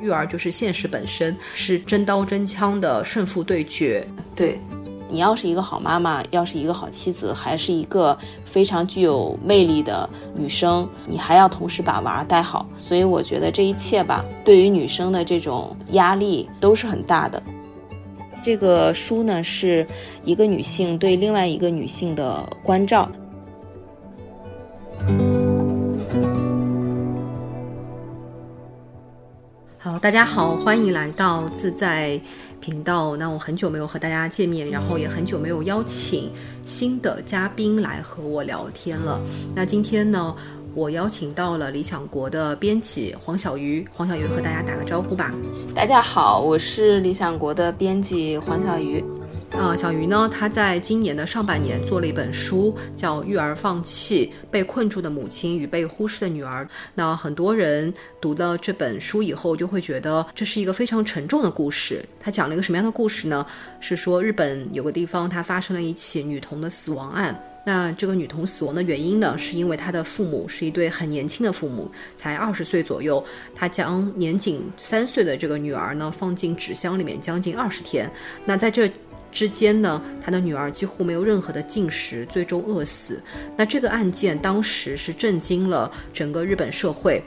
育儿就是现实本身，是真刀真枪的胜负对决。对，你要是一个好妈妈，要是一个好妻子，还是一个非常具有魅力的女生，你还要同时把娃带好。所以我觉得这一切吧，对于女生的这种压力都是很大的。这个书呢，是一个女性对另外一个女性的关照。大家好，欢迎来到自在频道。那我很久没有和大家见面，然后也很久没有邀请新的嘉宾来和我聊天了。那今天呢，我邀请到了理想国的编辑黄小鱼，黄小鱼和大家打个招呼吧。大家好，我是理想国的编辑黄小鱼。呃，小鱼呢，他在今年的上半年做了一本书，叫《育儿放弃：被困住的母亲与被忽视的女儿》。那很多人读了这本书以后，就会觉得这是一个非常沉重的故事。他讲了一个什么样的故事呢？是说日本有个地方，它发生了一起女童的死亡案。那这个女童死亡的原因呢，是因为她的父母是一对很年轻的父母，才二十岁左右。他将年仅三岁的这个女儿呢，放进纸箱里面将近二十天。那在这之间呢，他的女儿几乎没有任何的进食，最终饿死。那这个案件当时是震惊了整个日本社会。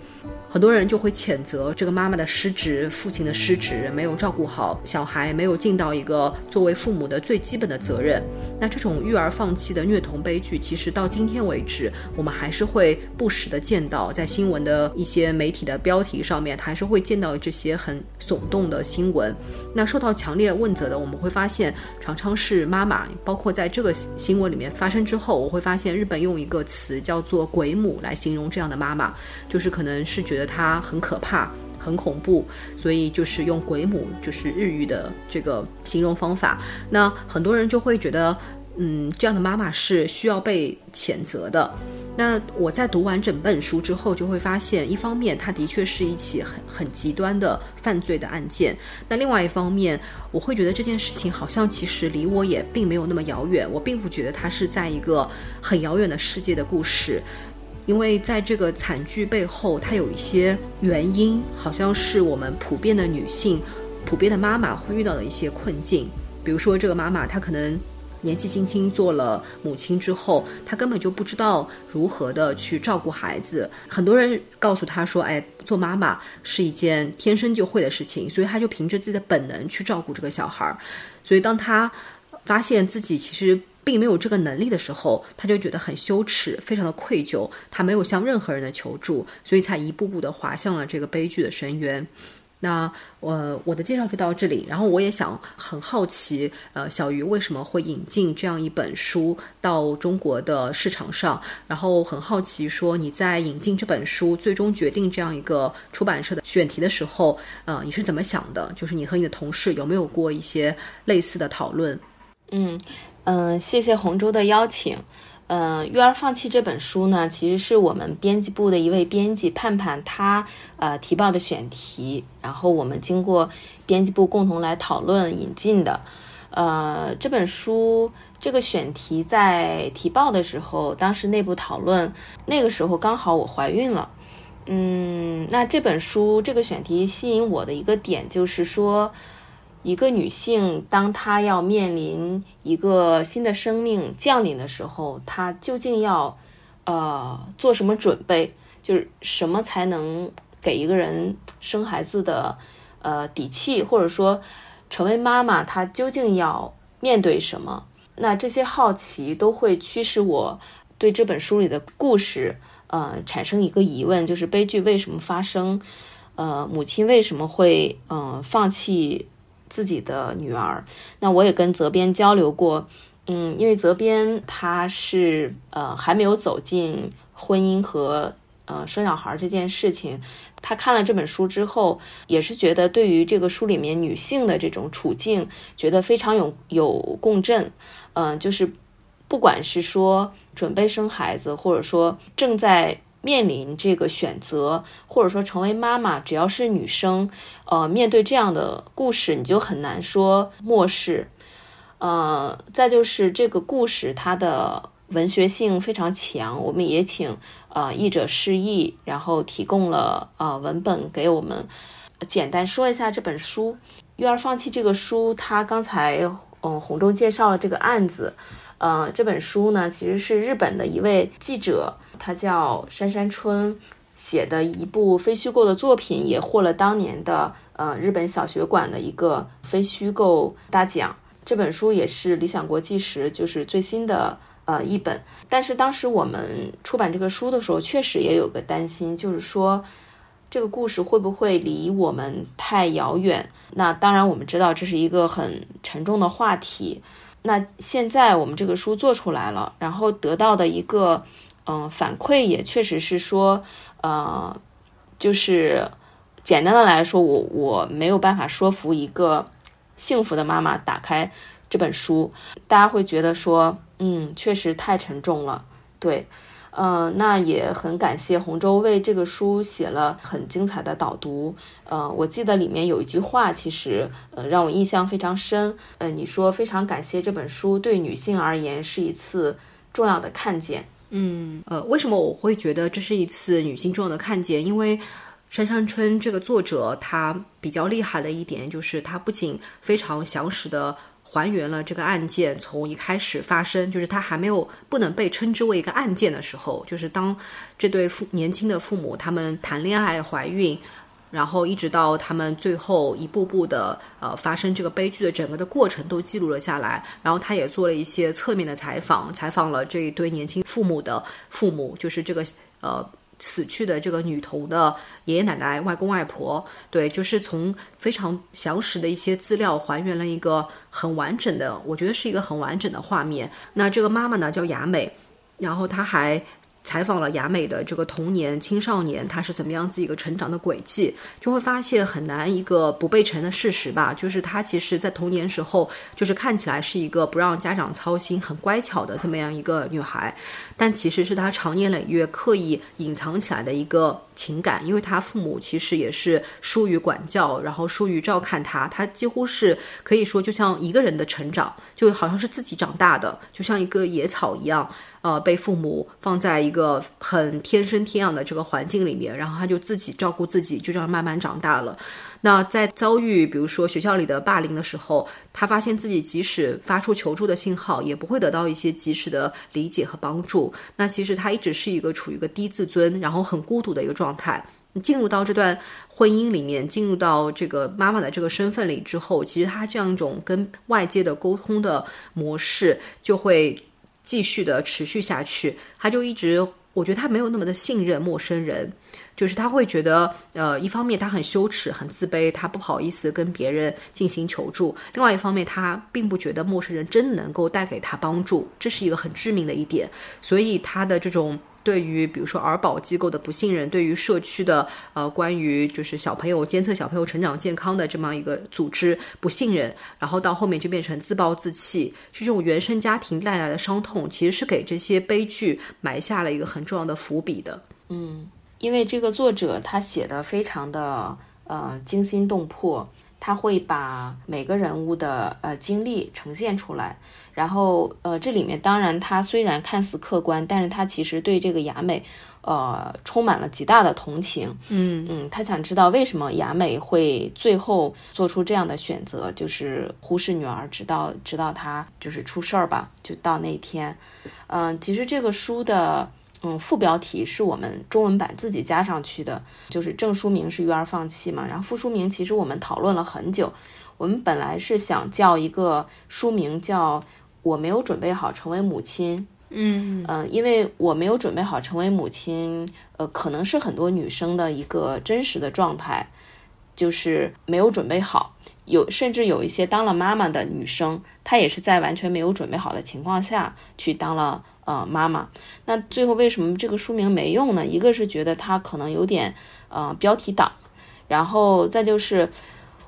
很多人就会谴责这个妈妈的失职，父亲的失职，没有照顾好小孩，没有尽到一个作为父母的最基本的责任。那这种育儿放弃的虐童悲剧，其实到今天为止，我们还是会不时的见到，在新闻的一些媒体的标题上面，还是会见到这些很耸动的新闻。那受到强烈问责的，我们会发现，常常是妈妈。包括在这个新闻里面发生之后，我会发现日本用一个词叫做“鬼母”来形容这样的妈妈，就是可能是觉得。她很可怕，很恐怖，所以就是用“鬼母”就是日语的这个形容方法。那很多人就会觉得，嗯，这样的妈妈是需要被谴责的。那我在读完整本书之后，就会发现，一方面它的确是一起很很极端的犯罪的案件；那另外一方面，我会觉得这件事情好像其实离我也并没有那么遥远。我并不觉得它是在一个很遥远的世界的故事。因为在这个惨剧背后，它有一些原因，好像是我们普遍的女性、普遍的妈妈会遇到的一些困境。比如说，这个妈妈她可能年纪轻轻做了母亲之后，她根本就不知道如何的去照顾孩子。很多人告诉她说：“哎，做妈妈是一件天生就会的事情。”所以她就凭着自己的本能去照顾这个小孩儿。所以当她发现自己其实。并没有这个能力的时候，他就觉得很羞耻，非常的愧疚。他没有向任何人的求助，所以才一步步的滑向了这个悲剧的深渊。那我我的介绍就到这里，然后我也想很好奇，呃，小鱼为什么会引进这样一本书到中国的市场上？然后很好奇，说你在引进这本书，最终决定这样一个出版社的选题的时候，呃，你是怎么想的？就是你和你的同事有没有过一些类似的讨论？嗯。嗯，谢谢洪州的邀请。嗯，育儿放弃这本书呢，其实是我们编辑部的一位编辑盼盼他呃提报的选题，然后我们经过编辑部共同来讨论引进的。呃，这本书这个选题在提报的时候，当时内部讨论，那个时候刚好我怀孕了。嗯，那这本书这个选题吸引我的一个点就是说。一个女性，当她要面临一个新的生命降临的时候，她究竟要，呃，做什么准备？就是什么才能给一个人生孩子的，呃，底气，或者说成为妈妈，她究竟要面对什么？那这些好奇都会驱使我对这本书里的故事，呃，产生一个疑问：就是悲剧为什么发生？呃，母亲为什么会，嗯，放弃？自己的女儿，那我也跟责编交流过，嗯，因为责编他是呃还没有走进婚姻和呃生小孩这件事情，他看了这本书之后，也是觉得对于这个书里面女性的这种处境，觉得非常有有共振，嗯，就是不管是说准备生孩子，或者说正在。面临这个选择，或者说成为妈妈，只要是女生，呃，面对这样的故事，你就很难说漠视。呃，再就是这个故事它的文学性非常强，我们也请呃译者释义，然后提供了呃文本给我们。简单说一下这本书《育儿放弃》这个书，它刚才嗯洪忠介绍了这个案子，呃，这本书呢其实是日本的一位记者，他叫山山春写的一部非虚构的作品，也获了当年的呃日本小学馆的一个非虚构大奖。这本书也是理想国际时就是最新的呃一本，但是当时我们出版这个书的时候，确实也有个担心，就是说。这个故事会不会离我们太遥远？那当然，我们知道这是一个很沉重的话题。那现在我们这个书做出来了，然后得到的一个嗯反馈也确实是说，呃，就是简单的来说，我我没有办法说服一个幸福的妈妈打开这本书，大家会觉得说，嗯，确实太沉重了，对。呃，那也很感谢洪州为这个书写了很精彩的导读。呃，我记得里面有一句话，其实呃让我印象非常深。呃，你说非常感谢这本书对女性而言是一次重要的看见。嗯，呃，为什么我会觉得这是一次女性重要的看见？因为杉山春这个作者她比较厉害的一点就是她不仅非常详实的。还原了这个案件从一开始发生，就是她还没有不能被称之为一个案件的时候，就是当这对父年轻的父母他们谈恋爱、怀孕，然后一直到他们最后一步步的呃发生这个悲剧的整个的过程都记录了下来。然后他也做了一些侧面的采访，采访了这一对年轻父母的父母，就是这个呃。死去的这个女童的爷爷奶奶、外公外婆，对，就是从非常详实的一些资料还原了一个很完整的，我觉得是一个很完整的画面。那这个妈妈呢叫雅美，然后她还。采访了雅美的这个童年、青少年，他是怎么样子一个成长的轨迹，就会发现很难一个不被承认的事实吧，就是他其实在童年时候，就是看起来是一个不让家长操心、很乖巧的这么样一个女孩，但其实是她长年累月刻意隐藏起来的一个情感，因为她父母其实也是疏于管教，然后疏于照看她，她几乎是可以说就像一个人的成长，就好像是自己长大的，就像一个野草一样。呃，被父母放在一个很天生天养的这个环境里面，然后他就自己照顾自己，就这样慢慢长大了。那在遭遇比如说学校里的霸凌的时候，他发现自己即使发出求助的信号，也不会得到一些及时的理解和帮助。那其实他一直是一个处于一个低自尊，然后很孤独的一个状态。进入到这段婚姻里面，进入到这个妈妈的这个身份里之后，其实他这样一种跟外界的沟通的模式就会。继续的持续下去，他就一直，我觉得他没有那么的信任陌生人，就是他会觉得，呃，一方面他很羞耻、很自卑，他不好意思跟别人进行求助；，另外一方面，他并不觉得陌生人真能够带给他帮助，这是一个很致命的一点，所以他的这种。对于比如说儿保机构的不信任，对于社区的呃关于就是小朋友监测小朋友成长健康的这么一个组织不信任，然后到后面就变成自暴自弃，就这种原生家庭带来的伤痛，其实是给这些悲剧埋下了一个很重要的伏笔的。嗯，因为这个作者他写的非常的呃惊心动魄，他会把每个人物的呃经历呈现出来。然后，呃，这里面当然，他虽然看似客观，但是他其实对这个雅美，呃，充满了极大的同情。嗯嗯，他想知道为什么雅美会最后做出这样的选择，就是忽视女儿，直到直到她就是出事儿吧，就到那天。嗯，其实这个书的嗯副标题是我们中文版自己加上去的，就是正书名是育儿放弃嘛，然后副书名其实我们讨论了很久，我们本来是想叫一个书名叫。我没有准备好成为母亲，嗯嗯，因为我没有准备好成为母亲，呃，可能是很多女生的一个真实的状态，就是没有准备好。有甚至有一些当了妈妈的女生，她也是在完全没有准备好的情况下去当了呃妈妈。那最后为什么这个书名没用呢？一个是觉得它可能有点呃标题党，然后再就是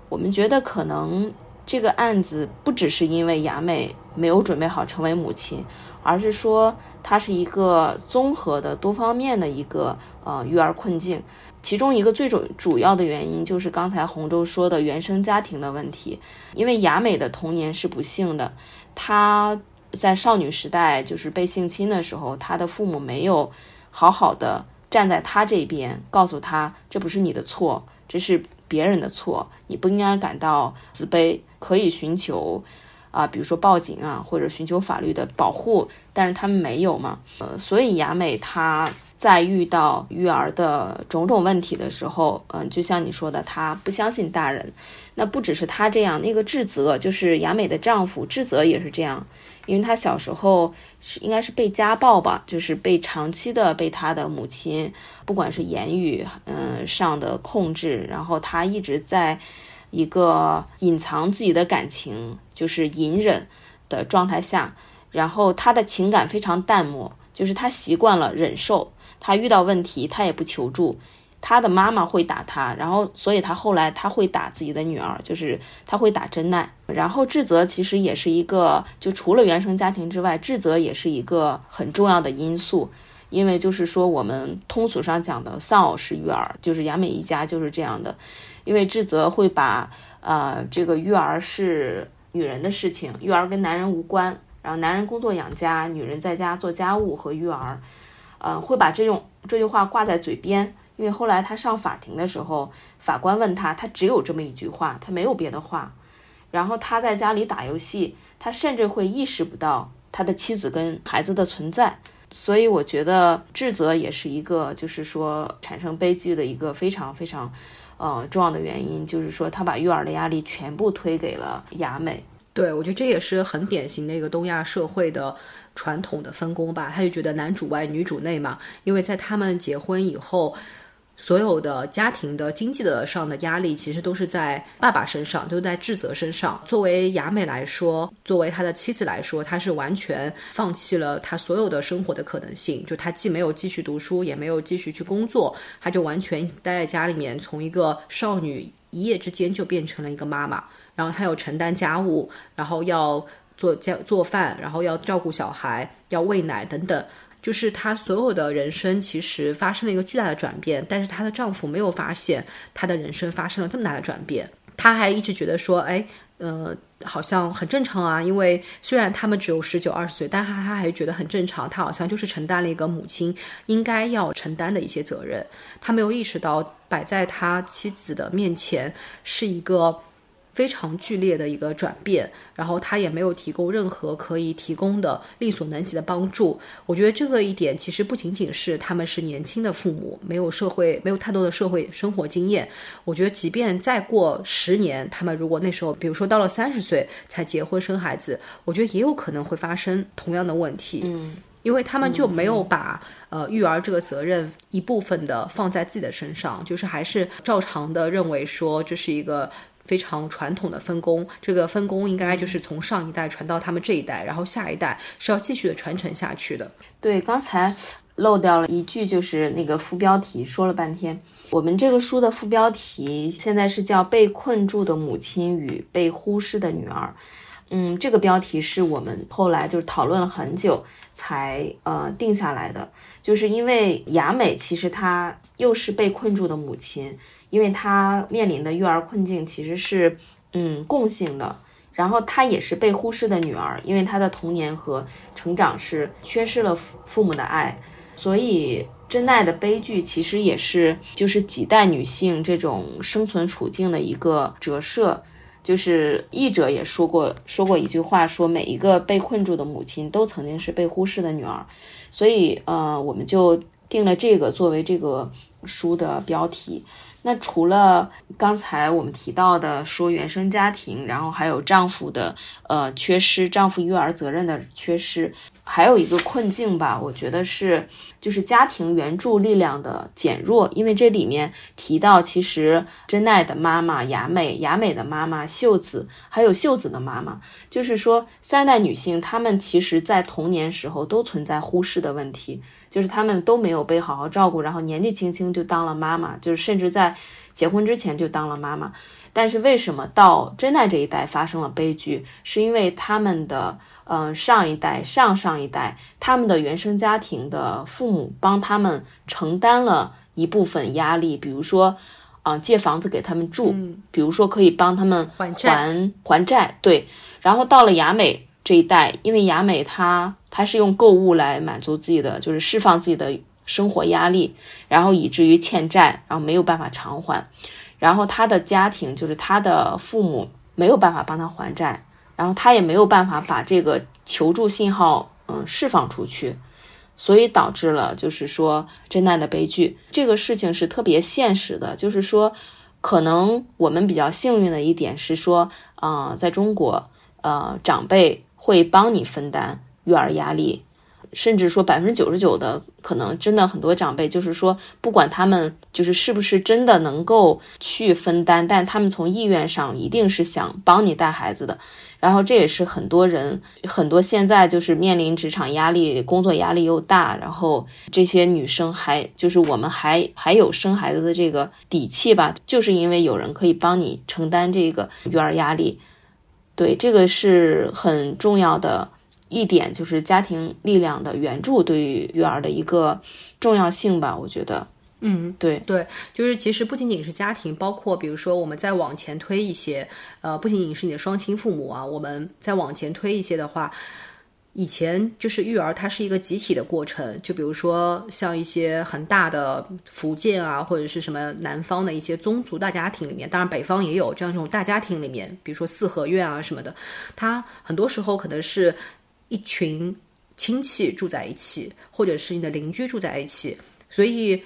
我们觉得可能这个案子不只是因为雅美。没有准备好成为母亲，而是说它是一个综合的、多方面的一个呃育儿困境。其中一个最主主要的原因就是刚才洪州说的原生家庭的问题。因为雅美的童年是不幸的，她在少女时代就是被性侵的时候，她的父母没有好好的站在她这边，告诉她这不是你的错，这是别人的错，你不应该感到自卑，可以寻求啊，比如说报警啊，或者寻求法律的保护，但是他们没有嘛，呃，所以雅美她在遇到育儿的种种问题的时候，嗯，就像你说的，她不相信大人。那不只是她这样，那个智泽就是雅美的丈夫智泽也是这样。因为他小时候是应该是被家暴吧，就是被长期的被他的母亲，不管是言语嗯上的控制，然后他一直在一个隐藏自己的感情，就是隐忍的状态下，然后他的情感非常淡漠，就是他习惯了忍受，他遇到问题他也不求助。他的妈妈会打他，然后所以他后来他会打自己的女儿，就是他会打真奈。然后智泽其实也是一个，就除了原生家庭之外，智泽也是一个很重要的因素。因为就是说我们通俗上讲的丧偶式育儿，就是雅美一家就是这样的。因为智泽会把呃这个育儿是女人的事情，育儿跟男人无关，然后男人工作养家，女人在家做家务和育儿，呃会把这种这句话挂在嘴边。因为后来他上法庭的时候，法官问他，他只有这么一句话，他没有别的话。然后他在家里打游戏，他甚至会意识不到他的妻子跟孩子的存在。所以我觉得智责也是一个，就是说产生悲剧的一个非常非常，呃重要的原因，就是说他把育儿的压力全部推给了雅美。对，我觉得这也是很典型的一个东亚社会的。传统的分工吧，他就觉得男主外女主内嘛，因为在他们结婚以后，所有的家庭的经济的上的压力其实都是在爸爸身上，都在智泽身上。作为雅美来说，作为他的妻子来说，他是完全放弃了他所有的生活的可能性，就他既没有继续读书，也没有继续去工作，他就完全待在家里面，从一个少女一夜之间就变成了一个妈妈，然后他要承担家务，然后要。做家做饭，然后要照顾小孩，要喂奶等等，就是她所有的人生其实发生了一个巨大的转变。但是她的丈夫没有发现她的人生发生了这么大的转变，他还一直觉得说，哎，呃，好像很正常啊。因为虽然他们只有十九二十岁，但他他还觉得很正常。他好像就是承担了一个母亲应该要承担的一些责任。他没有意识到摆在他妻子的面前是一个。非常剧烈的一个转变，然后他也没有提供任何可以提供的力所能及的帮助。我觉得这个一点其实不仅仅是他们是年轻的父母，没有社会没有太多的社会生活经验。我觉得即便再过十年，他们如果那时候，比如说到了三十岁才结婚生孩子，我觉得也有可能会发生同样的问题。嗯，因为他们就没有把呃育儿这个责任一部分的放在自己的身上，就是还是照常的认为说这是一个。非常传统的分工，这个分工应该就是从上一代传到他们这一代，然后下一代是要继续的传承下去的。对，刚才漏掉了一句，就是那个副标题说了半天，我们这个书的副标题现在是叫《被困住的母亲与被忽视的女儿》。嗯，这个标题是我们后来就是讨论了很久才呃定下来的，就是因为雅美其实她又是被困住的母亲。因为她面临的育儿困境其实是，嗯，共性的。然后她也是被忽视的女儿，因为她的童年和成长是缺失了父父母的爱。所以真奈的悲剧其实也是，就是几代女性这种生存处境的一个折射。就是译者也说过说过一句话，说每一个被困住的母亲都曾经是被忽视的女儿。所以，呃，我们就定了这个作为这个书的标题。那除了刚才我们提到的说原生家庭，然后还有丈夫的呃缺失，丈夫育儿责任的缺失，还有一个困境吧，我觉得是就是家庭援助力量的减弱。因为这里面提到，其实真奈的妈妈雅美，雅美的妈妈秀子，还有秀子的妈妈，就是说三代女性，她们其实在童年时候都存在忽视的问题。就是他们都没有被好好照顾，然后年纪轻轻就当了妈妈，就是甚至在结婚之前就当了妈妈。但是为什么到真奈这一代发生了悲剧？是因为他们的嗯上一代、上上一代，他们的原生家庭的父母帮他们承担了一部分压力，比如说啊借房子给他们住，比如说可以帮他们还还还债。对，然后到了雅美。这一代，因为雅美她她是用购物来满足自己的，就是释放自己的生活压力，然后以至于欠债，然后没有办法偿还，然后她的家庭就是她的父母没有办法帮她还债，然后她也没有办法把这个求助信号嗯释放出去，所以导致了就是说真奈的悲剧。这个事情是特别现实的，就是说可能我们比较幸运的一点是说，啊，在中国，呃，长辈会帮你分担育儿压力。甚至说百分之九十九的可能，真的很多长辈就是说，不管他们就是是不是真的能够去分担，但他们从意愿上一定是想帮你带孩子的。然后这也是很多人很多现在就是面临职场压力、工作压力又大，然后这些女生还就是我们还还有生孩子的这个底气吧，就是因为有人可以帮你承担这个育儿压力。对，这个是很重要的。一点就是家庭力量的援助对于育儿的一个重要性吧，我觉得，嗯，对对，就是其实不仅仅是家庭，包括比如说我们再往前推一些，呃，不仅仅是你的双亲父母啊，我们再往前推一些的话。以前就是育儿，它是一个集体的过程。就比如说像一些很大的福建啊，或者是什么南方的一些宗族大家庭里面，当然北方也有这样这种大家庭里面，比如说四合院啊什么的，它很多时候可能是。一群亲戚住在一起，或者是你的邻居住在一起，所以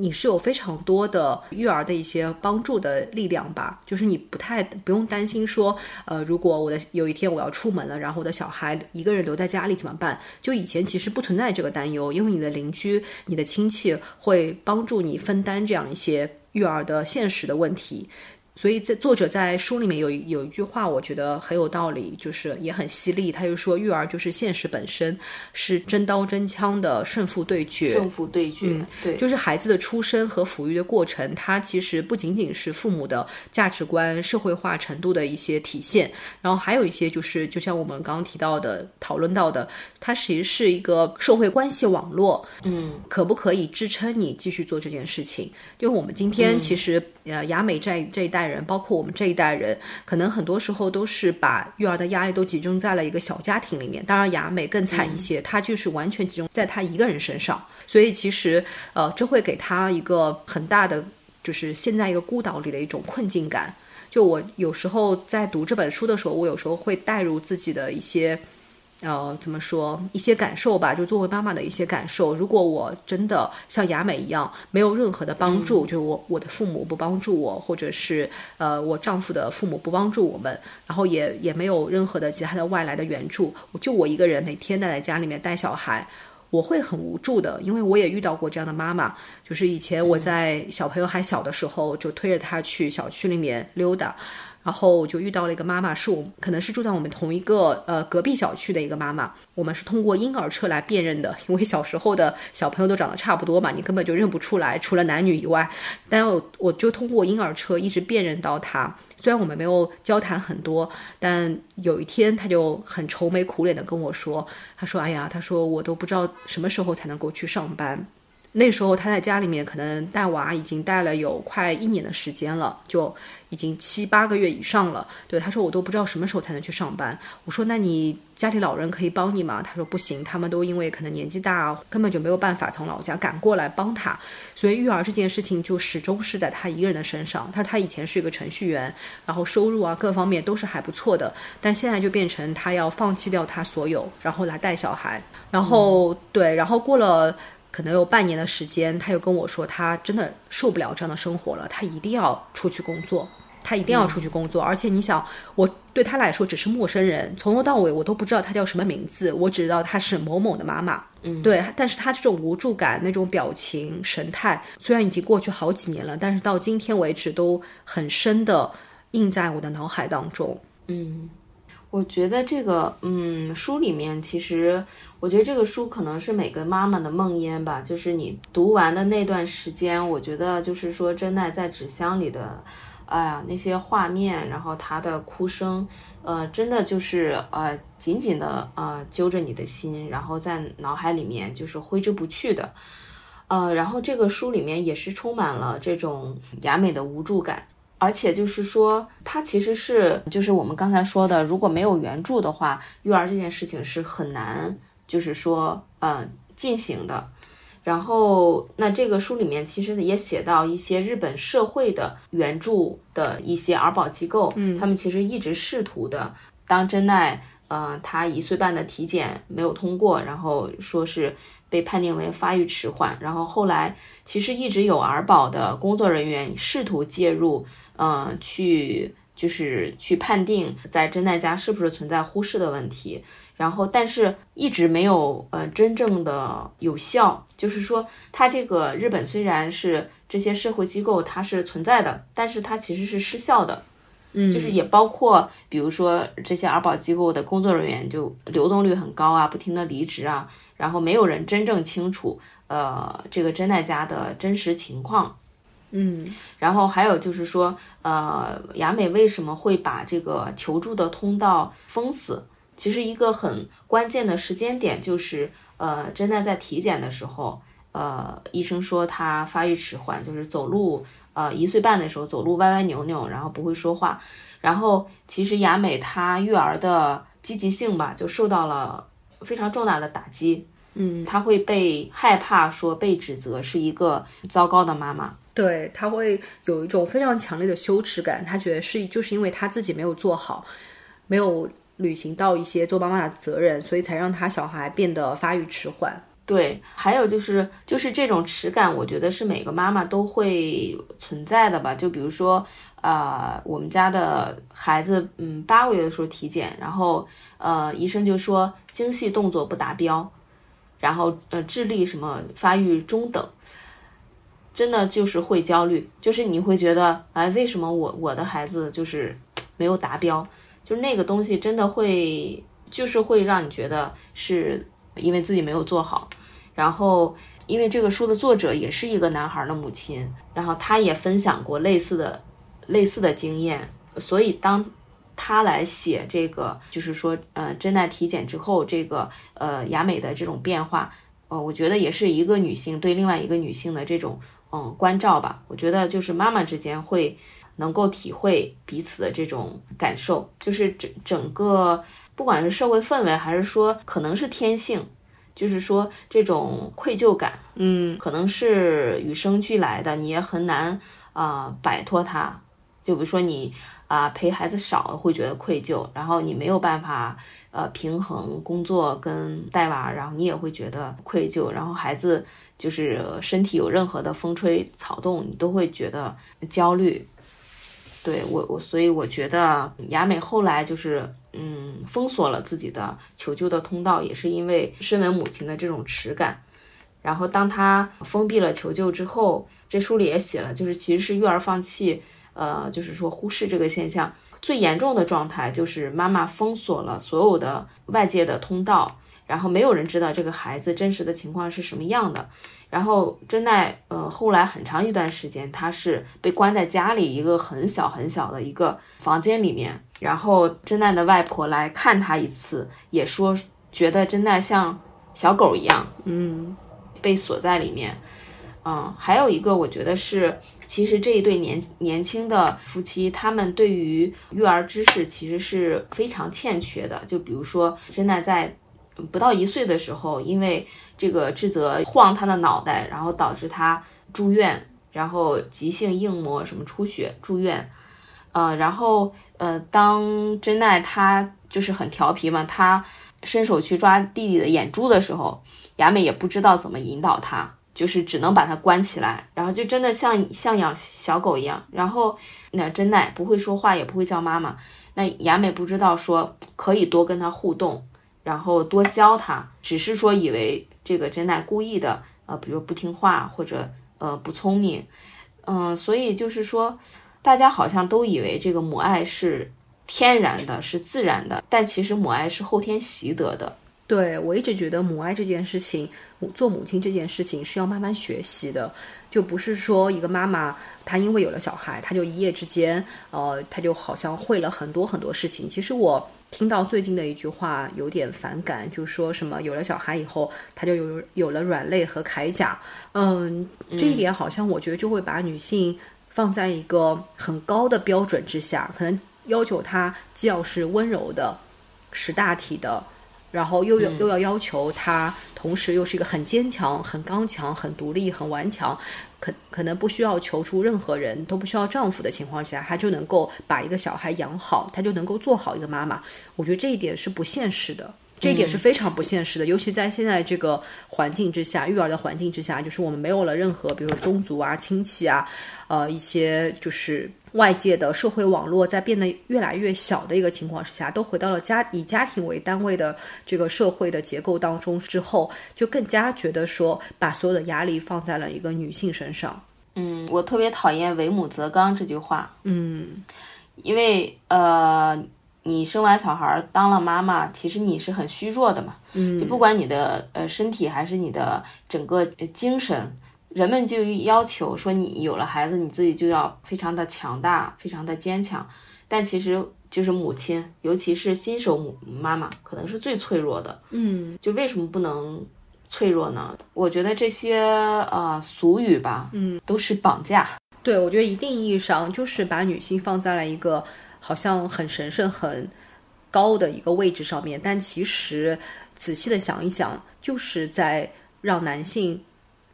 你是有非常多的育儿的一些帮助的力量吧。就是你不太不用担心说，呃，如果我的有一天我要出门了，然后我的小孩一个人留在家里怎么办？就以前其实不存在这个担忧，因为你的邻居、你的亲戚会帮助你分担这样一些育儿的现实的问题。所以在作者在书里面有有一句话，我觉得很有道理，就是也很犀利。他就说，育儿就是现实本身，是真刀真枪的胜负对决。胜负对决，嗯对，就是孩子的出生和抚育的过程，它其实不仅仅是父母的价值观、社会化程度的一些体现，然后还有一些就是，就像我们刚刚提到的、讨论到的，它其实是一个社会关系网络。嗯，可不可以支撑你继续做这件事情？因为我们今天其实。呃，雅美在这一代人，包括我们这一代人，可能很多时候都是把育儿的压力都集中在了一个小家庭里面。当然，雅美更惨一些，她就是完全集中在她一个人身上。所以，其实呃，这会给她一个很大的，就是陷在一个孤岛里的一种困境感。就我有时候在读这本书的时候，我有时候会带入自己的一些。呃，怎么说一些感受吧？就作为妈妈的一些感受。如果我真的像雅美一样，没有任何的帮助，就是我我的父母不帮助我，或者是呃我丈夫的父母不帮助我们，然后也也没有任何的其他的外来的援助，就我一个人每天待在家里面带小孩，我会很无助的。因为我也遇到过这样的妈妈，就是以前我在小朋友还小的时候，就推着他去小区里面溜达。然后我就遇到了一个妈妈，是我可能是住在我们同一个呃隔壁小区的一个妈妈。我们是通过婴儿车来辨认的，因为小时候的小朋友都长得差不多嘛，你根本就认不出来，除了男女以外。但我我就通过婴儿车一直辨认到他。虽然我们没有交谈很多，但有一天他就很愁眉苦脸的跟我说：“他说，哎呀，他说我都不知道什么时候才能够去上班。”那时候他在家里面可能带娃已经带了有快一年的时间了，就已经七八个月以上了。对，他说我都不知道什么时候才能去上班。我说那你家里老人可以帮你吗？他说不行，他们都因为可能年纪大，根本就没有办法从老家赶过来帮他。所以育儿这件事情就始终是在他一个人的身上。他说他以前是一个程序员，然后收入啊各方面都是还不错的，但现在就变成他要放弃掉他所有，然后来带小孩。然后对，然后过了。可能有半年的时间，他又跟我说，他真的受不了这样的生活了，他一定要出去工作，他一定要出去工作。而且你想，我对他来说只是陌生人，从头到尾我都不知道他叫什么名字，我只知道他是某某的妈妈。嗯，对。但是他这种无助感、那种表情、神态，虽然已经过去好几年了，但是到今天为止都很深的印在我的脑海当中。嗯。我觉得这个，嗯，书里面其实，我觉得这个书可能是每个妈妈的梦魇吧。就是你读完的那段时间，我觉得就是说，真奈在纸箱里的，哎呀，那些画面，然后她的哭声，呃，真的就是呃，紧紧的呃揪着你的心，然后在脑海里面就是挥之不去的，呃，然后这个书里面也是充满了这种雅美的无助感。而且就是说，它其实是就是我们刚才说的，如果没有援助的话，育儿这件事情是很难，就是说，嗯，进行的。然后，那这个书里面其实也写到一些日本社会的援助的一些儿保机构，嗯，他们其实一直试图的，当真奈，呃，他一岁半的体检没有通过，然后说是被判定为发育迟缓，然后后来其实一直有儿保的工作人员试图介入，嗯，去就是去判定在真奈家是不是存在忽视的问题。然后，但是一直没有呃真正的有效，就是说，它这个日本虽然是这些社会机构它是存在的，但是它其实是失效的，嗯，就是也包括比如说这些儿保机构的工作人员就流动率很高啊，不停的离职啊，然后没有人真正清楚呃这个真奈家的真实情况，嗯，然后还有就是说呃雅美为什么会把这个求助的通道封死？其实一个很关键的时间点就是，呃，真奈在体检的时候，呃，医生说他发育迟缓，就是走路，呃，一岁半的时候走路歪歪扭扭，然后不会说话。然后其实雅美她育儿的积极性吧，就受到了非常重大的打击。嗯，她会被害怕说被指责是一个糟糕的妈妈，对，他会有一种非常强烈的羞耻感，他觉得是就是因为他自己没有做好，没有。履行到一些做妈妈的责任，所以才让他小孩变得发育迟缓。对，还有就是就是这种耻感，我觉得是每个妈妈都会存在的吧。就比如说，呃，我们家的孩子，嗯，八个月的时候体检，然后呃，医生就说精细动作不达标，然后呃，智力什么发育中等，真的就是会焦虑，就是你会觉得，哎，为什么我我的孩子就是没有达标？就那个东西真的会，就是会让你觉得是因为自己没有做好，然后因为这个书的作者也是一个男孩的母亲，然后他也分享过类似的类似的经验，所以当他来写这个，就是说呃真奈体检之后这个呃雅美的这种变化，呃我觉得也是一个女性对另外一个女性的这种嗯关照吧，我觉得就是妈妈之间会。能够体会彼此的这种感受，就是整整个，不管是社会氛围，还是说可能是天性，就是说这种愧疚感，嗯，可能是与生俱来的，你也很难啊摆脱它。就比如说你啊陪孩子少会觉得愧疚，然后你没有办法呃平衡工作跟带娃，然后你也会觉得愧疚，然后孩子就是身体有任何的风吹草动，你都会觉得焦虑。对我我所以我觉得雅美后来就是嗯封锁了自己的求救的通道，也是因为身为母亲的这种耻感。然后当她封闭了求救之后，这书里也写了，就是其实是育儿放弃，呃，就是说忽视这个现象最严重的状态，就是妈妈封锁了所有的外界的通道，然后没有人知道这个孩子真实的情况是什么样的。然后真奈，呃，后来很长一段时间，他是被关在家里一个很小很小的一个房间里面。然后真奈的外婆来看他一次，也说觉得真奈像小狗一样，嗯，被锁在里面。嗯，还有一个，我觉得是，其实这一对年年轻的夫妻，他们对于育儿知识其实是非常欠缺的。就比如说真奈在。不到一岁的时候，因为这个智泽晃他的脑袋，然后导致他住院，然后急性硬膜什么出血住院，呃，然后呃，当真奈他就是很调皮嘛，他伸手去抓弟弟的眼珠的时候，雅美也不知道怎么引导他，就是只能把他关起来，然后就真的像像养小狗一样，然后那真奈不会说话，也不会叫妈妈，那雅美不知道说可以多跟他互动。然后多教他，只是说以为这个真奈故意的，呃，比如不听话或者呃不聪明，嗯，所以就是说，大家好像都以为这个母爱是天然的，是自然的，但其实母爱是后天习得的。对我一直觉得母爱这件事情，做母亲这件事情是要慢慢学习的，就不是说一个妈妈她因为有了小孩，她就一夜之间，呃，她就好像会了很多很多事情。其实我。听到最近的一句话有点反感，就说什么有了小孩以后他就有有了软肋和铠甲，嗯，这一点好像我觉得就会把女性放在一个很高的标准之下，可能要求她既要是温柔的、识大体的，然后又要、又要要求她，同时又是一个很坚强、很刚强、很独立、很顽强，可可能不需要求助任何人，都不需要丈夫的情况下，她就能够把一个小孩养好，她就能够做好一个妈妈。我觉得这一点是不现实的。这一点是非常不现实的，尤其在现在这个环境之下，育儿的环境之下，就是我们没有了任何，比如说宗族啊、亲戚啊，呃，一些就是外界的社会网络在变得越来越小的一个情况之下，都回到了家以家庭为单位的这个社会的结构当中之后，就更加觉得说把所有的压力放在了一个女性身上。嗯，我特别讨厌“为母则刚”这句话。嗯，因为呃。你生完小孩当了妈妈，其实你是很虚弱的嘛，嗯，就不管你的呃身体还是你的整个精神，人们就要求说你有了孩子，你自己就要非常的强大，非常的坚强。但其实就是母亲，尤其是新手母妈妈，可能是最脆弱的。嗯，就为什么不能脆弱呢？我觉得这些呃俗语吧，嗯，都是绑架。对，我觉得一定意义上就是把女性放在了一个。好像很神圣、很高的一个位置上面，但其实仔细的想一想，就是在让男性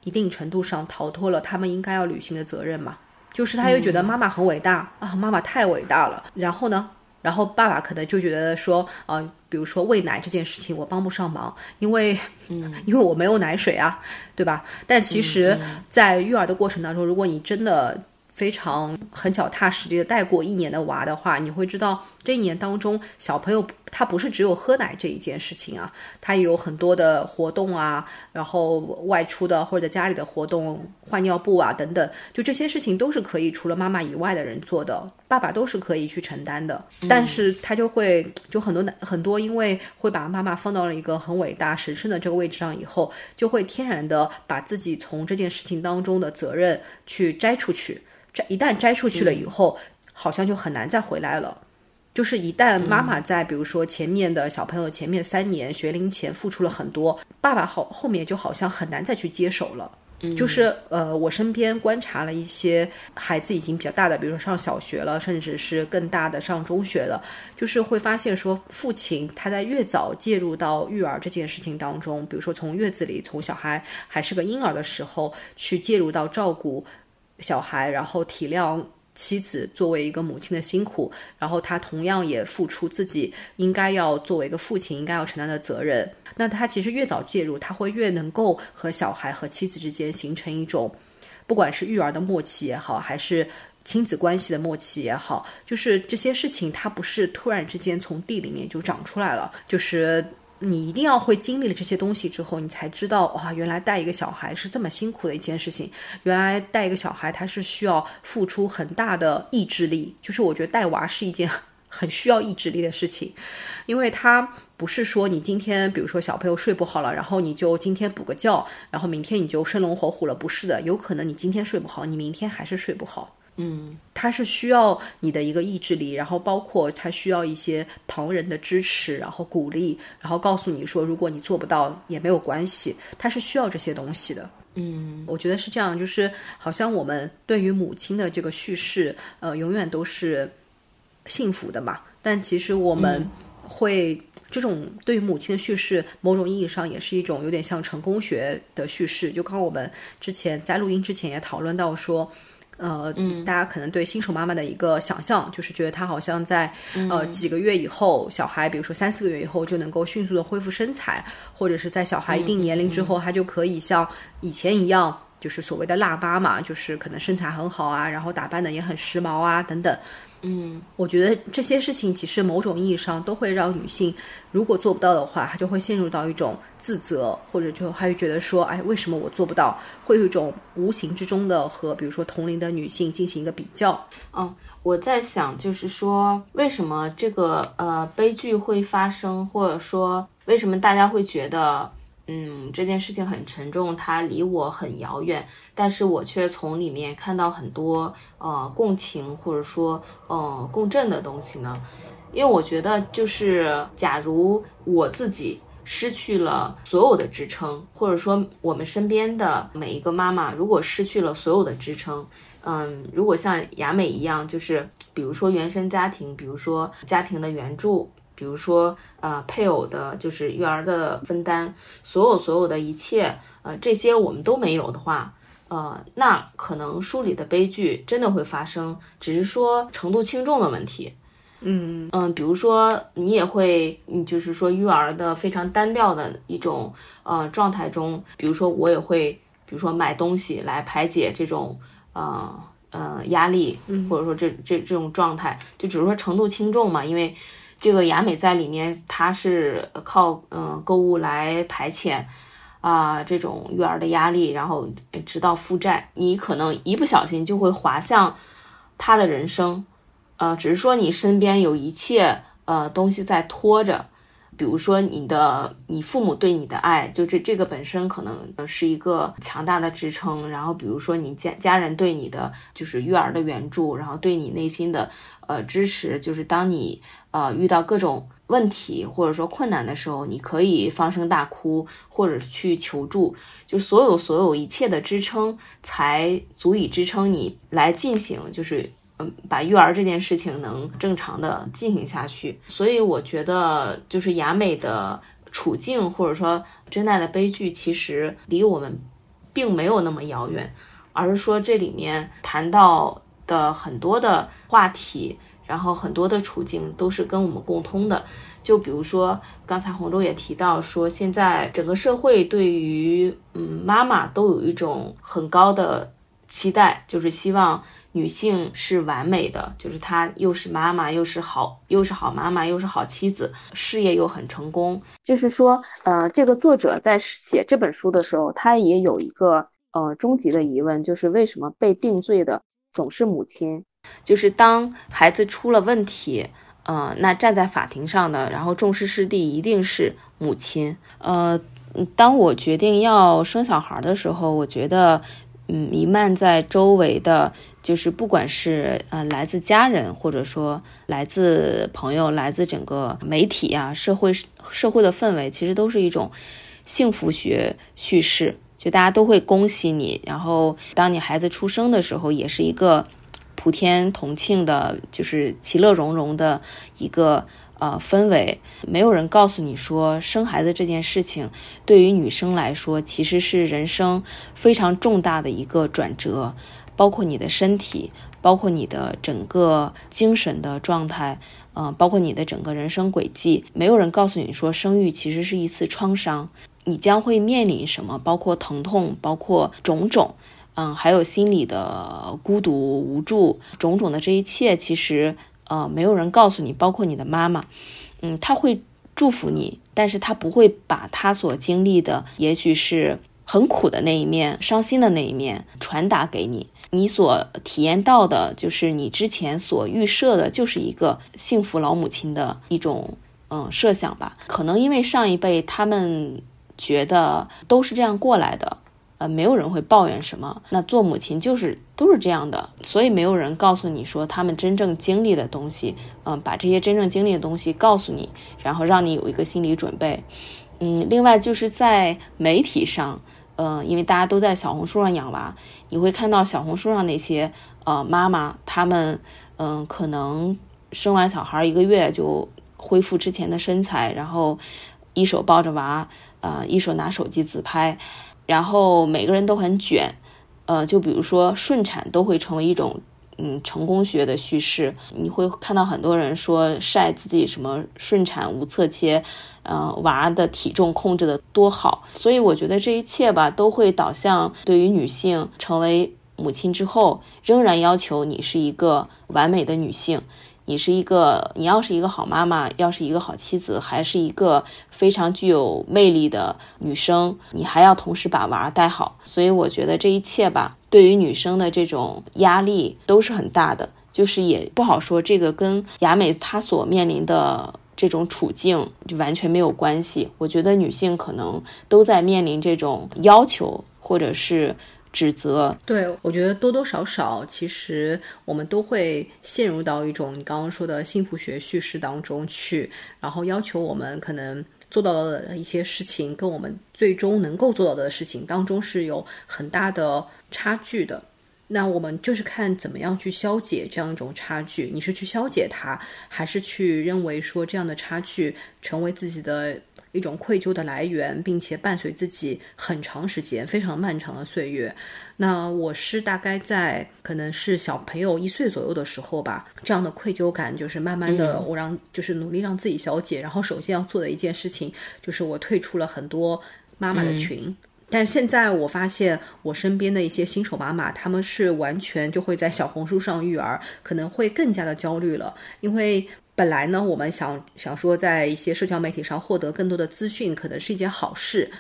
一定程度上逃脱了他们应该要履行的责任嘛。就是他又觉得妈妈很伟大啊，妈妈太伟大了。然后呢，然后爸爸可能就觉得说，呃，比如说喂奶这件事情我帮不上忙，因为，嗯，因为我没有奶水啊，对吧？但其实，在育儿的过程当中，如果你真的。非常很脚踏实地的带过一年的娃的话，你会知道这一年当中，小朋友他不是只有喝奶这一件事情啊，他有很多的活动啊，然后外出的或者家里的活动，换尿布啊等等，就这些事情都是可以除了妈妈以外的人做的，爸爸都是可以去承担的。但是他就会就很多很多，因为会把妈妈放到了一个很伟大神圣的这个位置上以后，就会天然的把自己从这件事情当中的责任去摘出去。摘一旦摘出去了以后，好像就很难再回来了。就是一旦妈妈在，比如说前面的小朋友前面三年学龄前付出了很多，爸爸后后面就好像很难再去接手了。就是呃，我身边观察了一些孩子已经比较大的，比如说上小学了，甚至是更大的上中学了，就是会发现说，父亲他在越早介入到育儿这件事情当中，比如说从月子里，从小孩还是个婴儿的时候去介入到照顾。小孩，然后体谅妻子作为一个母亲的辛苦，然后他同样也付出自己应该要作为一个父亲应该要承担的责任。那他其实越早介入，他会越能够和小孩和妻子之间形成一种，不管是育儿的默契也好，还是亲子关系的默契也好，就是这些事情，它不是突然之间从地里面就长出来了，就是。你一定要会经历了这些东西之后，你才知道哇，原来带一个小孩是这么辛苦的一件事情。原来带一个小孩，他是需要付出很大的意志力。就是我觉得带娃是一件很需要意志力的事情，因为他不是说你今天，比如说小朋友睡不好了，然后你就今天补个觉，然后明天你就生龙活虎了。不是的，有可能你今天睡不好，你明天还是睡不好。嗯，它是需要你的一个意志力，然后包括它需要一些旁人的支持，然后鼓励，然后告诉你说，如果你做不到也没有关系，它是需要这些东西的。嗯，我觉得是这样，就是好像我们对于母亲的这个叙事，呃，永远都是幸福的嘛。但其实我们会这种对于母亲的叙事，某种意义上也是一种有点像成功学的叙事。就刚我们之前在录音之前也讨论到说。呃，大家可能对新手妈妈的一个想象，就是觉得她好像在呃几个月以后，小孩比如说三四个月以后就能够迅速的恢复身材，或者是在小孩一定年龄之后，她就可以像以前一样，就是所谓的辣妈嘛，就是可能身材很好啊，然后打扮的也很时髦啊等等。嗯，我觉得这些事情其实某种意义上都会让女性，如果做不到的话，她就会陷入到一种自责，或者就还会觉得说，哎，为什么我做不到？会有一种无形之中的和比如说同龄的女性进行一个比较。嗯，我在想，就是说，为什么这个呃悲剧会发生，或者说为什么大家会觉得？嗯，这件事情很沉重，它离我很遥远，但是我却从里面看到很多呃共情或者说呃共振的东西呢。因为我觉得，就是假如我自己失去了所有的支撑，或者说我们身边的每一个妈妈如果失去了所有的支撑，嗯，如果像雅美一样，就是比如说原生家庭，比如说家庭的援助。比如说呃配偶的，就是育儿的分担，所有所有的一切，呃这些我们都没有的话，呃那可能书里的悲剧真的会发生，只是说程度轻重的问题。嗯嗯，比如说你也会，你，就是说育儿的非常单调的一种呃状态中，比如说我也会，比如说买东西来排解这种呃呃压力，或者说这这这种状态，就只是说程度轻重嘛。因为这个雅美在里面，它是靠嗯购物来排遣啊这种育儿的压力，然后直到负债，你可能一不小心就会滑向他的人生。呃，只是说你身边有一切呃东西在拖着，比如说你的你父母对你的爱，就这这个本身可能是一个强大的支撑。然后比如说你家家人对你的就是育儿的援助，然后对你内心的呃支持，就是当你呃遇到各种问题或者说困难的时候，你可以放声大哭或者去求助，就所有所有一切的支撑才足以支撑你来进行，就是。把育儿这件事情能正常的进行下去，所以我觉得就是雅美的处境，或者说真奈的悲剧，其实离我们并没有那么遥远，而是说这里面谈到的很多的话题，然后很多的处境都是跟我们共通的。就比如说刚才洪州也提到说，现在整个社会对于嗯妈妈都有一种很高的期待，就是希望。女性是完美的，就是她又是妈妈，又是好，又是好妈妈，又是好妻子，事业又很成功。就是说，呃，这个作者在写这本书的时候，他也有一个呃终极的疑问，就是为什么被定罪的总是母亲？就是当孩子出了问题，呃，那站在法庭上的，然后众矢之的一定是母亲。呃，当我决定要生小孩的时候，我觉得。嗯，弥漫在周围的，就是不管是呃来自家人，或者说来自朋友，来自整个媒体啊，社会社会的氛围，其实都是一种幸福学叙事，就大家都会恭喜你，然后当你孩子出生的时候，也是一个普天同庆的，就是其乐融融的一个。呃，氛围没有人告诉你说，生孩子这件事情对于女生来说，其实是人生非常重大的一个转折，包括你的身体，包括你的整个精神的状态，嗯，包括你的整个人生轨迹。没有人告诉你说，生育其实是一次创伤，你将会面临什么，包括疼痛，包括种种，嗯，还有心理的孤独无助，种种的这一切，其实。呃，没有人告诉你，包括你的妈妈，嗯，他会祝福你，但是他不会把他所经历的，也许是很苦的那一面、伤心的那一面传达给你。你所体验到的，就是你之前所预设的，就是一个幸福老母亲的一种嗯设想吧。可能因为上一辈他们觉得都是这样过来的。呃，没有人会抱怨什么。那做母亲就是都是这样的，所以没有人告诉你说他们真正经历的东西。嗯，把这些真正经历的东西告诉你，然后让你有一个心理准备。嗯，另外就是在媒体上，嗯，因为大家都在小红书上养娃，你会看到小红书上那些呃妈妈，她们嗯可能生完小孩一个月就恢复之前的身材，然后一手抱着娃，呃，一手拿手机自拍。然后每个人都很卷，呃，就比如说顺产都会成为一种嗯成功学的叙事。你会看到很多人说晒自己什么顺产无侧切，呃，娃的体重控制的多好。所以我觉得这一切吧，都会导向对于女性成为母亲之后，仍然要求你是一个完美的女性。你是一个，你要是一个好妈妈，要是一个好妻子，还是一个非常具有魅力的女生，你还要同时把娃带好。所以我觉得这一切吧，对于女生的这种压力都是很大的，就是也不好说这个跟雅美她所面临的这种处境就完全没有关系。我觉得女性可能都在面临这种要求，或者是。指责，对我觉得多多少少，其实我们都会陷入到一种你刚刚说的幸福学叙事当中去，然后要求我们可能做到的一些事情，跟我们最终能够做到的事情当中是有很大的差距的。那我们就是看怎么样去消解这样一种差距。你是去消解它，还是去认为说这样的差距成为自己的一种愧疚的来源，并且伴随自己很长时间、非常漫长的岁月？那我是大概在可能是小朋友一岁左右的时候吧，这样的愧疚感就是慢慢的，我让就是努力让自己消解。然后首先要做的一件事情就是我退出了很多妈妈的群。但现在我发现，我身边的一些新手妈妈，他们是完全就会在小红书上育儿，可能会更加的焦虑了。因为本来呢，我们想想说，在一些社交媒体上获得更多的资讯，可能是一件好事，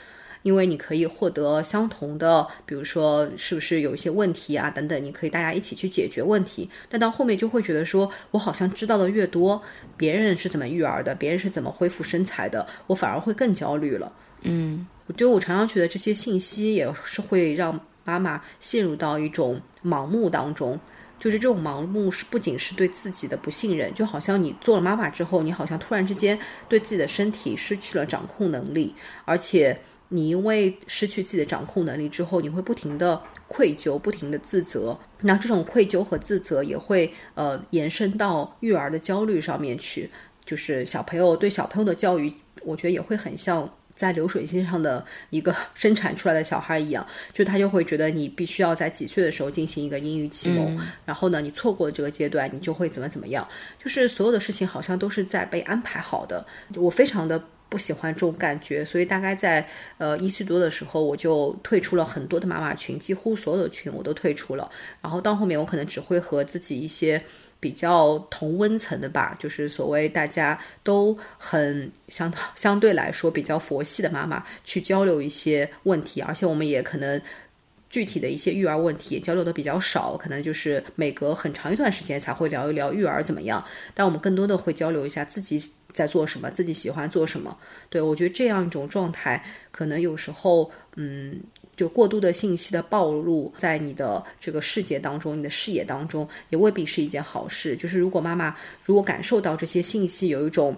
因为你可以获得相同的，比如说是不是有一些问题啊等等，你可以大家一起去解决问题。但到后面就会觉得说，我好像知道的越多，别人是怎么育儿的，别人是怎么恢复身材的，我反而会更焦虑了。嗯。我觉得我常常觉得这些信息也是会让妈妈陷入到一种盲目当中，就是这种盲目是不仅是对自己的不信任，就好像你做了妈妈之后，你好像突然之间对自己的身体失去了掌控能力，而且你因为失去自己的掌控能力之后，你会不停的愧疚，不停的自责，那这种愧疚和自责也会呃延伸到育儿的焦虑上面去，就是小朋友对小朋友的教育，我觉得也会很像。在流水线上的一个 生产出来的小孩一样，就他就会觉得你必须要在几岁的时候进行一个英语启蒙，然后呢，你错过这个阶段，你就会怎么怎么样，就是所有的事情好像都是在被安排好的。我非常的不喜欢这种感觉，所以大概在呃一岁多的时候，我就退出了很多的妈妈群，几乎所有的群我都退出了。然后到后面，我可能只会和自己一些。比较同温层的吧，就是所谓大家都很相相对来说比较佛系的妈妈去交流一些问题，而且我们也可能具体的一些育儿问题也交流的比较少，可能就是每隔很长一段时间才会聊一聊育儿怎么样，但我们更多的会交流一下自己在做什么，自己喜欢做什么。对我觉得这样一种状态，可能有时候嗯。就过度的信息的暴露在你的这个世界当中，你的视野当中，也未必是一件好事。就是如果妈妈如果感受到这些信息有一种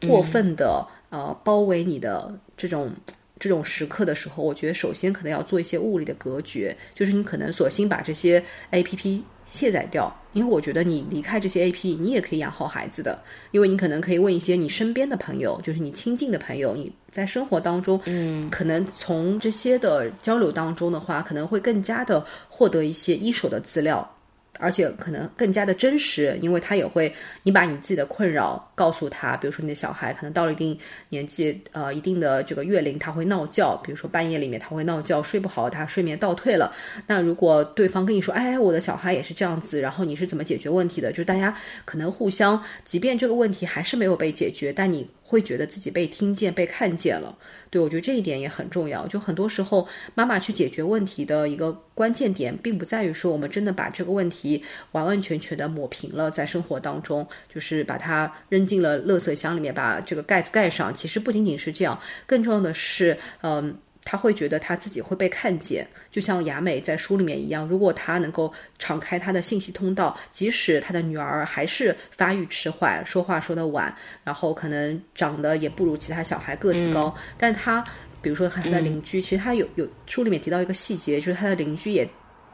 过分的呃包围你的这种这种时刻的时候，我觉得首先可能要做一些物理的隔绝，就是你可能索性把这些 A P P。卸载掉，因为我觉得你离开这些 A P，你也可以养好孩子的，因为你可能可以问一些你身边的朋友，就是你亲近的朋友，你在生活当中，嗯，可能从这些的交流当中的话，可能会更加的获得一些一手的资料。而且可能更加的真实，因为他也会，你把你自己的困扰告诉他，比如说你的小孩可能到了一定年纪，呃，一定的这个月龄，他会闹觉，比如说半夜里面他会闹觉，睡不好，他睡眠倒退了。那如果对方跟你说，哎，我的小孩也是这样子，然后你是怎么解决问题的？就是大家可能互相，即便这个问题还是没有被解决，但你。会觉得自己被听见、被看见了，对我觉得这一点也很重要。就很多时候，妈妈去解决问题的一个关键点，并不在于说我们真的把这个问题完完全全的抹平了，在生活当中，就是把它扔进了垃圾箱里面，把这个盖子盖上。其实不仅仅是这样，更重要的是，嗯。他会觉得他自己会被看见，就像雅美在书里面一样。如果他能够敞开他的信息通道，即使他的女儿还是发育迟缓、说话说的晚，然后可能长得也不如其他小孩个子高，但他比如说看他的邻居，其实他有有书里面提到一个细节，就是他的邻居也。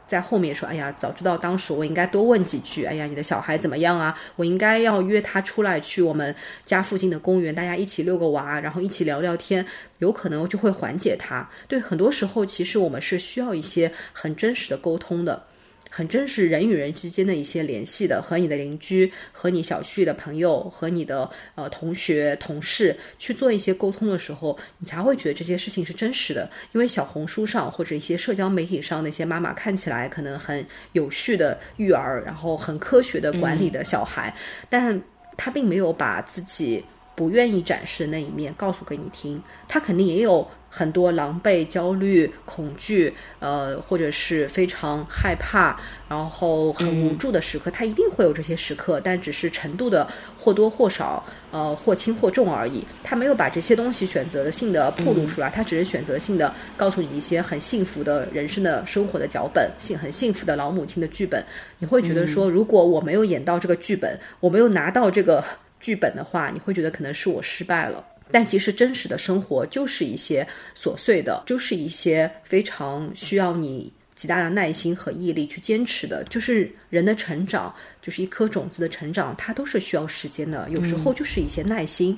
在后面说，哎呀，早知道当时我应该多问几句。哎呀，你的小孩怎么样啊？我应该要约他出来去我们家附近的公园，大家一起遛个娃，然后一起聊聊天，有可能就会缓解他。对，很多时候其实我们是需要一些很真实的沟通的。很真实，人与人之间的一些联系的，和你的邻居、和你小区的朋友、和你的呃同学、同事去做一些沟通的时候，你才会觉得这些事情是真实的。因为小红书上或者一些社交媒体上那些妈妈看起来可能很有序的育儿，然后很科学的管理的小孩，但他并没有把自己不愿意展示的那一面告诉给你听，他肯定也有。很多狼狈、焦虑、恐惧，呃，或者是非常害怕，然后很无助的时刻，他一定会有这些时刻，但只是程度的或多或少，呃，或轻或重而已。他没有把这些东西选择性的暴露出来，他只是选择性的告诉你一些很幸福的人生的生活的脚本，幸很幸福的老母亲的剧本。你会觉得说，如果我没有演到这个剧本，我没有拿到这个剧本的话，你会觉得可能是我失败了。但其实真实的生活就是一些琐碎的，就是一些非常需要你极大的耐心和毅力去坚持的。就是人的成长，就是一颗种子的成长，它都是需要时间的。有时候就是一些耐心，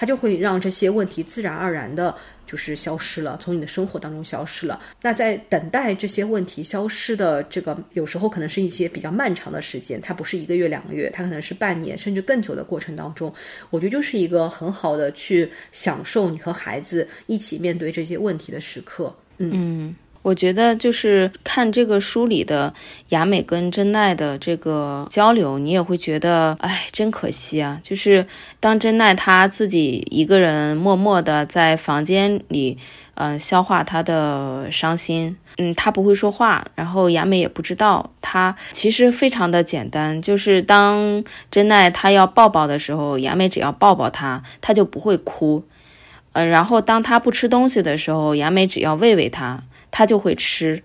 它就会让这些问题自然而然的。就是消失了，从你的生活当中消失了。那在等待这些问题消失的这个，有时候可能是一些比较漫长的时间，它不是一个月、两个月，它可能是半年甚至更久的过程当中，我觉得就是一个很好的去享受你和孩子一起面对这些问题的时刻。嗯。我觉得就是看这个书里的雅美跟真奈的这个交流，你也会觉得，哎，真可惜啊！就是当真奈她自己一个人默默的在房间里，嗯，消化她的伤心，嗯，她不会说话，然后雅美也不知道，她其实非常的简单，就是当真奈她要抱抱的时候，雅美只要抱抱她，她就不会哭，嗯，然后当她不吃东西的时候，雅美只要喂喂她。他就会吃，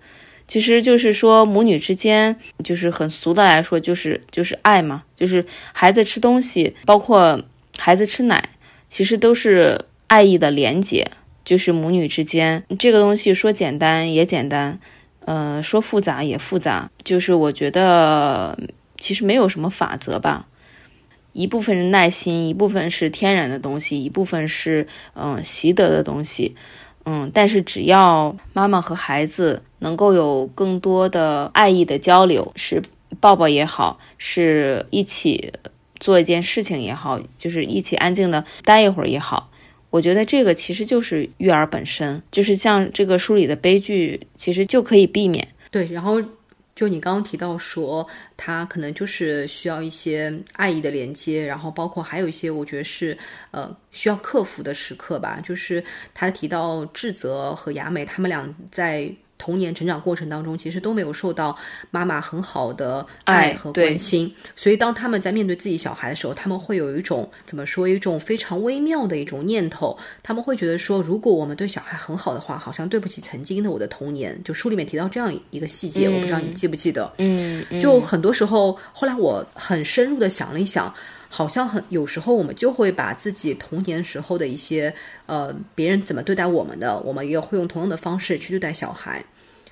其实就是说母女之间，就是很俗的来说，就是就是爱嘛，就是孩子吃东西，包括孩子吃奶，其实都是爱意的连结，就是母女之间。这个东西说简单也简单，呃，说复杂也复杂，就是我觉得其实没有什么法则吧，一部分是耐心，一部分是天然的东西，一部分是嗯习得的东西。嗯，但是只要妈妈和孩子能够有更多的爱意的交流，是抱抱也好，是一起做一件事情也好，就是一起安静的待一会儿也好，我觉得这个其实就是育儿本身，就是像这个书里的悲剧，其实就可以避免。对，然后。就你刚刚提到说，他可能就是需要一些爱意的连接，然后包括还有一些，我觉得是呃需要克服的时刻吧。就是他提到智泽和雅美他们俩在。童年成长过程当中，其实都没有受到妈妈很好的爱和关心，所以当他们在面对自己小孩的时候，他们会有一种怎么说，一种非常微妙的一种念头，他们会觉得说，如果我们对小孩很好的话，好像对不起曾经的我的童年。就书里面提到这样一个细节，我不知道你记不记得？嗯，就很多时候，后来我很深入的想了一想。好像很有时候，我们就会把自己童年时候的一些呃，别人怎么对待我们的，我们也会用同样的方式去对待小孩。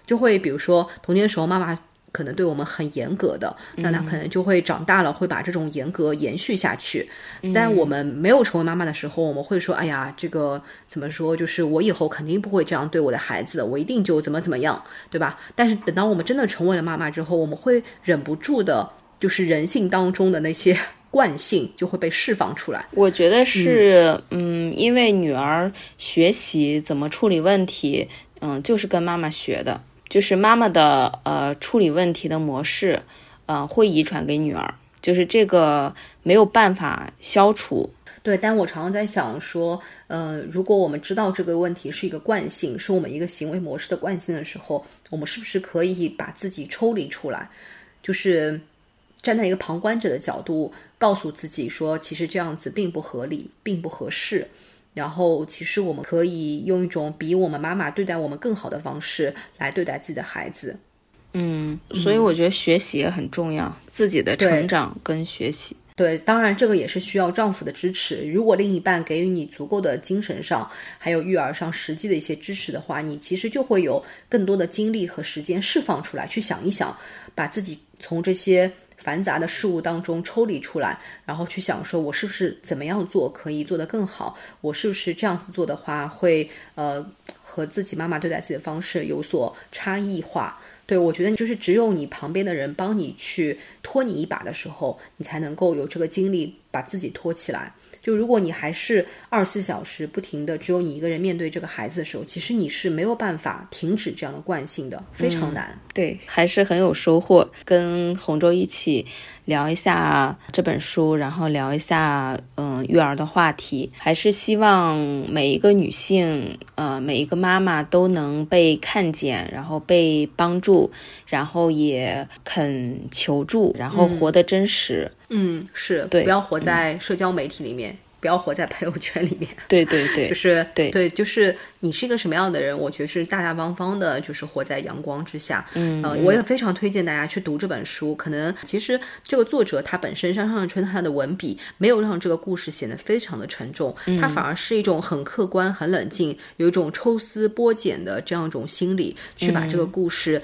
就会比如说童年时候妈妈可能对我们很严格的，那他可能就会长大了会把这种严格延续下去。但我们没有成为妈妈的时候，我们会说：“哎呀，这个怎么说？就是我以后肯定不会这样对我的孩子的，我一定就怎么怎么样，对吧？”但是等到我们真的成为了妈妈之后，我们会忍不住的，就是人性当中的那些。惯性就会被释放出来。我觉得是，嗯，因为女儿学习怎么处理问题，嗯，就是跟妈妈学的，就是妈妈的呃处理问题的模式，嗯，会遗传给女儿，就是这个没有办法消除。对，但我常常在想说，呃，如果我们知道这个问题是一个惯性，是我们一个行为模式的惯性的时候，我们是不是可以把自己抽离出来，就是。站在一个旁观者的角度，告诉自己说，其实这样子并不合理，并不合适。然后，其实我们可以用一种比我们妈妈对待我们更好的方式来对待自己的孩子。嗯，所以我觉得学习也很重要，自己的成长跟学习。对，当然这个也是需要丈夫的支持。如果另一半给予你足够的精神上，还有育儿上实际的一些支持的话，你其实就会有更多的精力和时间释放出来，去想一想，把自己从这些。繁杂的事物当中抽离出来，然后去想说，我是不是怎么样做可以做得更好？我是不是这样子做的话，会呃和自己妈妈对待自己的方式有所差异化？对我觉得，就是只有你旁边的人帮你去托你一把的时候，你才能够有这个精力把自己托起来。就如果你还是二十四小时不停的只有你一个人面对这个孩子的时候，其实你是没有办法停止这样的惯性的，非常难。对，还是很有收获，跟洪舟一起聊一下这本书，然后聊一下嗯育儿的话题，还是希望每一个女性，呃每一个妈妈都能被看见，然后被帮助，然后也肯求助，然后活得真实。嗯，是，对，不要活在社交媒体里面，不要活在朋友圈里面。对对对，就是对对，就是你是一个什么样的人，我觉得是大大方方的，就是活在阳光之下。嗯，我也非常推荐大家去读这本书。可能其实这个作者他本身山上春他的文笔没有让这个故事显得非常的沉重，他反而是一种很客观、很冷静，有一种抽丝剥茧的这样一种心理去把这个故事。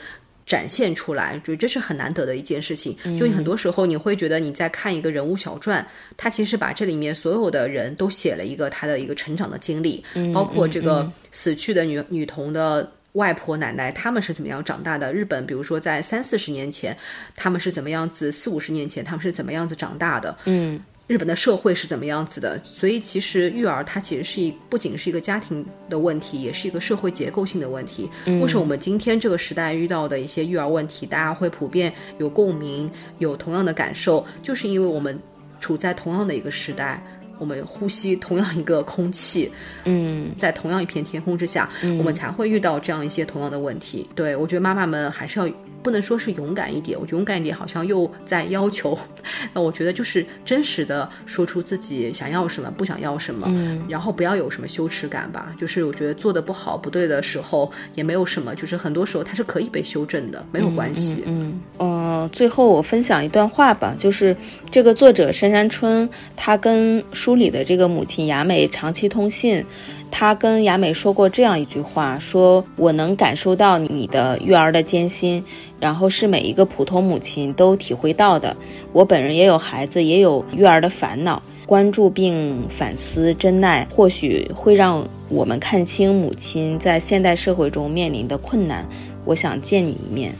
展现出来，觉得这是很难得的一件事情。就你很多时候你会觉得你在看一个人物小传，他其实把这里面所有的人都写了一个他的一个成长的经历，包括这个死去的女女童的。外婆奶奶他们是怎么样长大的？日本，比如说在三四十年前，他们是怎么样子？四五十年前，他们是怎么样子长大的？嗯，日本的社会是怎么样子的？所以其实育儿它其实是一不仅是一个家庭的问题，也是一个社会结构性的问题。为什么我们今天这个时代遇到的一些育儿问题，大家会普遍有共鸣，有同样的感受？就是因为我们处在同样的一个时代。我们呼吸同样一个空气，嗯，在同样一片天空之下，我们才会遇到这样一些同样的问题。对我觉得妈妈们还是要。不能说是勇敢一点，我觉得勇敢一点好像又在要求。那我觉得就是真实的说出自己想要什么，不想要什么，嗯，然后不要有什么羞耻感吧。就是我觉得做的不好、不对的时候也没有什么，就是很多时候它是可以被修正的，没有关系。嗯嗯。最后我分享一段话吧，就是这个作者深山春，他跟书里的这个母亲雅美长期通信。他跟雅美说过这样一句话：“说我能感受到你的育儿的艰辛，然后是每一个普通母亲都体会到的。我本人也有孩子，也有育儿的烦恼。关注并反思真奈，或许会让我们看清母亲在现代社会中面临的困难。我想见你一面。”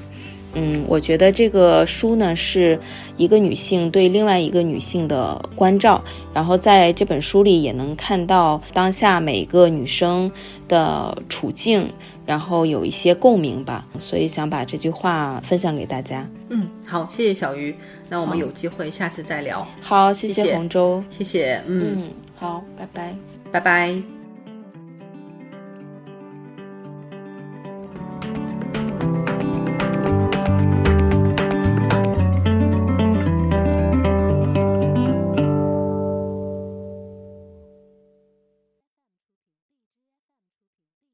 嗯，我觉得这个书呢是一个女性对另外一个女性的关照，然后在这本书里也能看到当下每个女生的处境，然后有一些共鸣吧，所以想把这句话分享给大家。嗯，好，谢谢小鱼，那我们有机会下次再聊。好，谢谢洪州，谢谢，嗯，好，拜拜，拜拜。